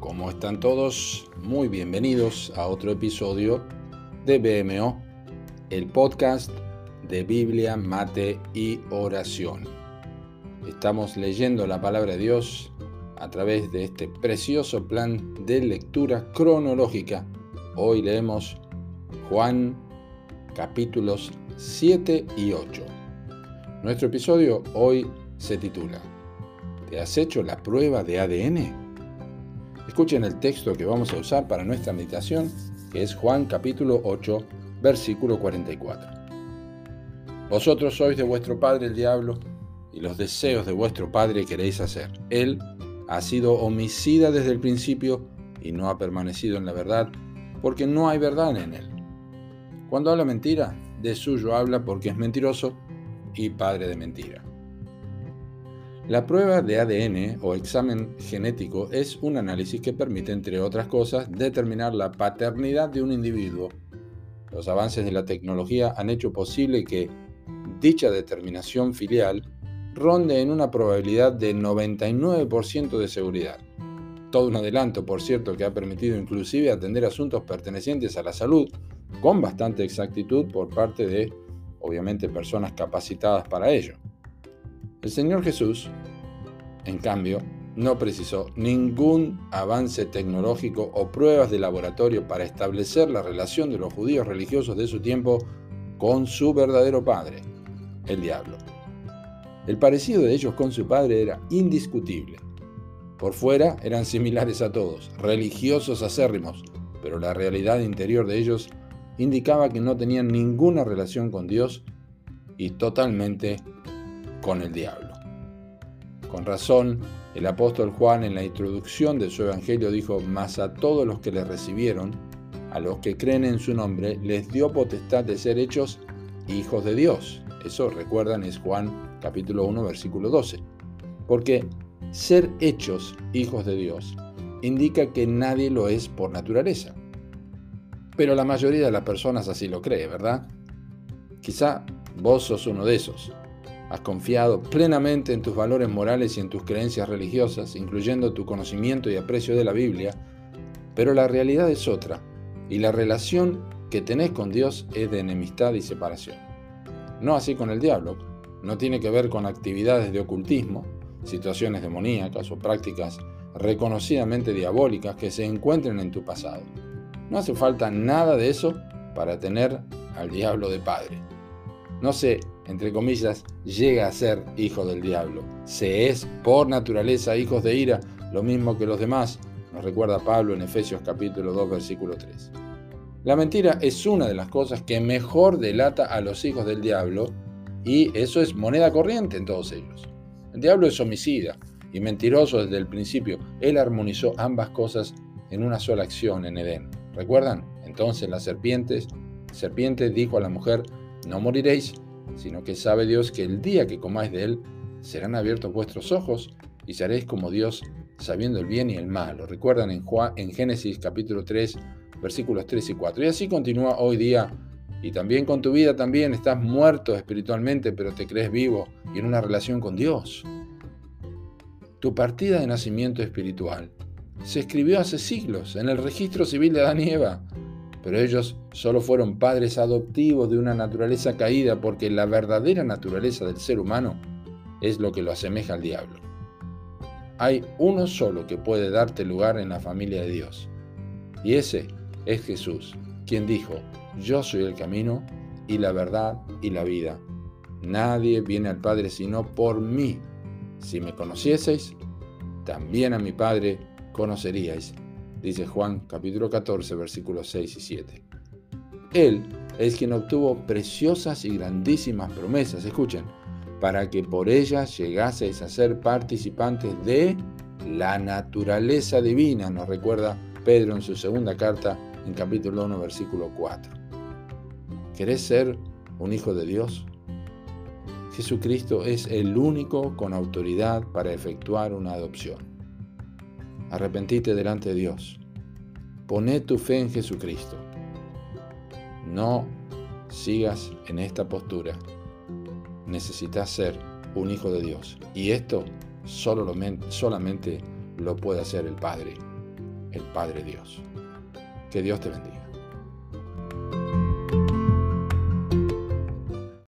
¿cómo están todos? Muy bienvenidos a otro episodio de BMO, el podcast de Biblia, Mate y Oración. Estamos leyendo la palabra de Dios a través de este precioso plan de lectura cronológica. Hoy leemos Juan capítulos 7 y 8. Nuestro episodio hoy se titula ¿Te has hecho la prueba de ADN? Escuchen el texto que vamos a usar para nuestra meditación, que es Juan capítulo 8, versículo 44. Vosotros sois de vuestro padre el diablo, y los deseos de vuestro padre queréis hacer. Él ha sido homicida desde el principio y no ha permanecido en la verdad, porque no hay verdad en él. Cuando habla mentira, de suyo habla porque es mentiroso y padre de mentira. La prueba de ADN o examen genético es un análisis que permite, entre otras cosas, determinar la paternidad de un individuo. Los avances de la tecnología han hecho posible que dicha determinación filial ronde en una probabilidad de 99% de seguridad. Todo un adelanto, por cierto, que ha permitido inclusive atender asuntos pertenecientes a la salud con bastante exactitud por parte de, obviamente, personas capacitadas para ello. El Señor Jesús, en cambio, no precisó ningún avance tecnológico o pruebas de laboratorio para establecer la relación de los judíos religiosos de su tiempo con su verdadero padre, el diablo. El parecido de ellos con su padre era indiscutible. Por fuera eran similares a todos, religiosos acérrimos, pero la realidad interior de ellos indicaba que no tenían ninguna relación con Dios y totalmente con el diablo. Con razón, el apóstol Juan en la introducción de su evangelio dijo, mas a todos los que le recibieron, a los que creen en su nombre, les dio potestad de ser hechos hijos de Dios. Eso recuerdan es Juan capítulo 1 versículo 12. Porque ser hechos hijos de Dios indica que nadie lo es por naturaleza. Pero la mayoría de las personas así lo cree, ¿verdad? Quizá vos sos uno de esos. Has confiado plenamente en tus valores morales y en tus creencias religiosas, incluyendo tu conocimiento y aprecio de la Biblia, pero la realidad es otra, y la relación que tenés con Dios es de enemistad y separación. No así con el diablo, no tiene que ver con actividades de ocultismo, situaciones demoníacas o prácticas reconocidamente diabólicas que se encuentren en tu pasado. No hace falta nada de eso para tener al diablo de padre. No se entre comillas, llega a ser hijo del diablo. Se es por naturaleza hijos de ira, lo mismo que los demás, nos recuerda Pablo en Efesios capítulo 2 versículo 3. La mentira es una de las cosas que mejor delata a los hijos del diablo y eso es moneda corriente en todos ellos. El diablo es homicida y mentiroso desde el principio. Él armonizó ambas cosas en una sola acción en Edén. ¿Recuerdan? Entonces la serpiente, serpiente dijo a la mujer, no moriréis, sino que sabe Dios que el día que comáis de él, serán abiertos vuestros ojos y seréis como Dios, sabiendo el bien y el mal. Lo recuerdan en, en Génesis capítulo 3, versículos 3 y 4. Y así continúa hoy día. Y también con tu vida también estás muerto espiritualmente, pero te crees vivo y en una relación con Dios. Tu partida de nacimiento espiritual se escribió hace siglos en el registro civil de Adán y Eva pero ellos solo fueron padres adoptivos de una naturaleza caída porque la verdadera naturaleza del ser humano es lo que lo asemeja al diablo. Hay uno solo que puede darte lugar en la familia de Dios, y ese es Jesús, quien dijo, yo soy el camino y la verdad y la vida. Nadie viene al Padre sino por mí. Si me conocieseis, también a mi Padre conoceríais dice Juan capítulo 14 versículos 6 y 7. Él es quien obtuvo preciosas y grandísimas promesas, escuchen, para que por ellas llegaseis a ser participantes de la naturaleza divina, nos recuerda Pedro en su segunda carta en capítulo 1 versículo 4. ¿Querés ser un hijo de Dios? Jesucristo es el único con autoridad para efectuar una adopción. Arrepentite delante de Dios. Poné tu fe en Jesucristo. No sigas en esta postura. Necesitas ser un hijo de Dios. Y esto solo lo, solamente lo puede hacer el Padre. el Padre Dios. Que Dios te bendiga.